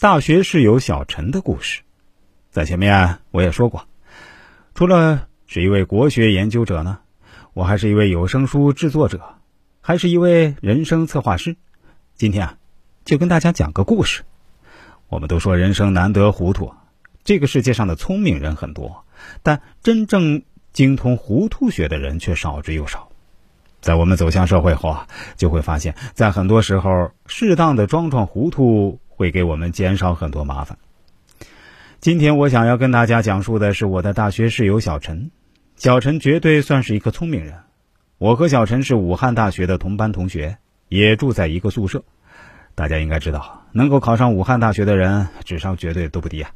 大学室友小陈的故事，在前面我也说过，除了是一位国学研究者呢，我还是一位有声书制作者，还是一位人生策划师。今天啊，就跟大家讲个故事。我们都说人生难得糊涂，这个世界上的聪明人很多，但真正精通糊涂学的人却少之又少。在我们走向社会后啊，就会发现，在很多时候，适当的装装糊涂。会给我们减少很多麻烦。今天我想要跟大家讲述的是我的大学室友小陈。小陈绝对算是一个聪明人。我和小陈是武汉大学的同班同学，也住在一个宿舍。大家应该知道，能够考上武汉大学的人，智商绝对都不低啊。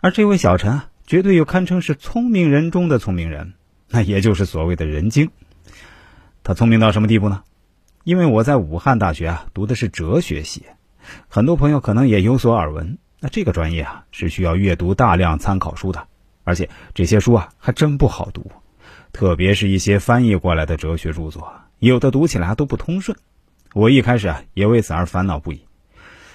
而这位小陈啊，绝对又堪称是聪明人中的聪明人，那也就是所谓的人精。他聪明到什么地步呢？因为我在武汉大学啊，读的是哲学系。很多朋友可能也有所耳闻，那这个专业啊是需要阅读大量参考书的，而且这些书啊还真不好读，特别是一些翻译过来的哲学著作，有的读起来都不通顺。我一开始啊也为此而烦恼不已，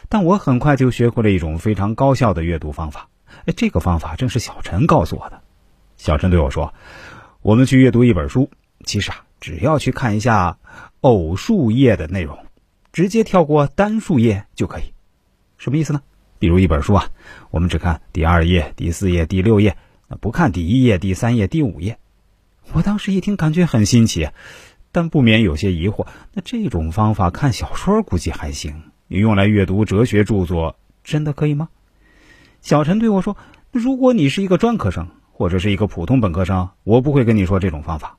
但我很快就学会了一种非常高效的阅读方法。哎，这个方法正是小陈告诉我的。小陈对我说：“我们去阅读一本书，其实啊只要去看一下偶数页的内容。”直接跳过单数页就可以，什么意思呢？比如一本书啊，我们只看第二页、第四页、第六页，不看第一页、第三页、第五页。我当时一听，感觉很新奇，但不免有些疑惑。那这种方法看小说估计还行，你用来阅读哲学著作真的可以吗？小陈对我说：“如果你是一个专科生或者是一个普通本科生，我不会跟你说这种方法。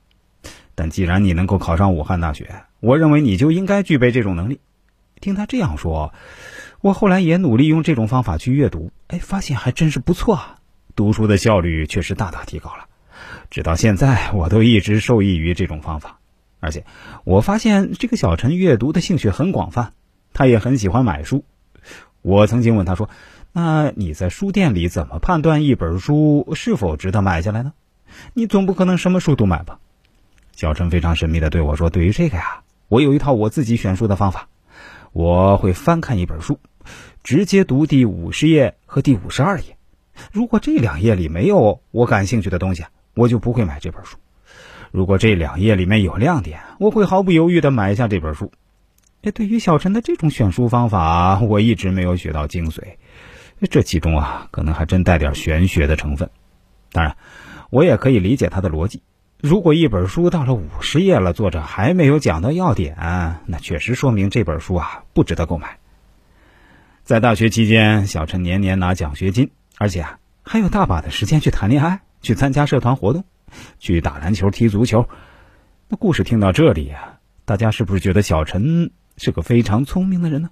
但既然你能够考上武汉大学，我认为你就应该具备这种能力。”听他这样说，我后来也努力用这种方法去阅读，哎，发现还真是不错啊，读书的效率确实大大提高了。直到现在，我都一直受益于这种方法。而且，我发现这个小陈阅读的兴趣很广泛，他也很喜欢买书。我曾经问他说：“那你在书店里怎么判断一本书是否值得买下来呢？你总不可能什么书都买吧？”小陈非常神秘的对我说：“对于这个呀，我有一套我自己选书的方法。”我会翻看一本书，直接读第五十页和第五十二页。如果这两页里没有我感兴趣的东西，我就不会买这本书。如果这两页里面有亮点，我会毫不犹豫地买下这本书。哎，对于小陈的这种选书方法，我一直没有学到精髓。这其中啊，可能还真带点玄学的成分。当然，我也可以理解他的逻辑。如果一本书到了五十页了，作者还没有讲到要点，那确实说明这本书啊不值得购买。在大学期间，小陈年年拿奖学金，而且啊还有大把的时间去谈恋爱、去参加社团活动、去打篮球、踢足球。那故事听到这里啊，大家是不是觉得小陈是个非常聪明的人呢？